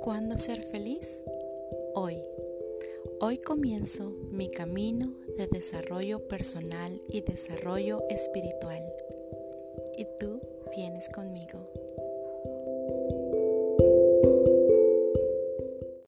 ¿Cuándo ser feliz? Hoy. Hoy comienzo mi camino de desarrollo personal y desarrollo espiritual. Y tú vienes conmigo.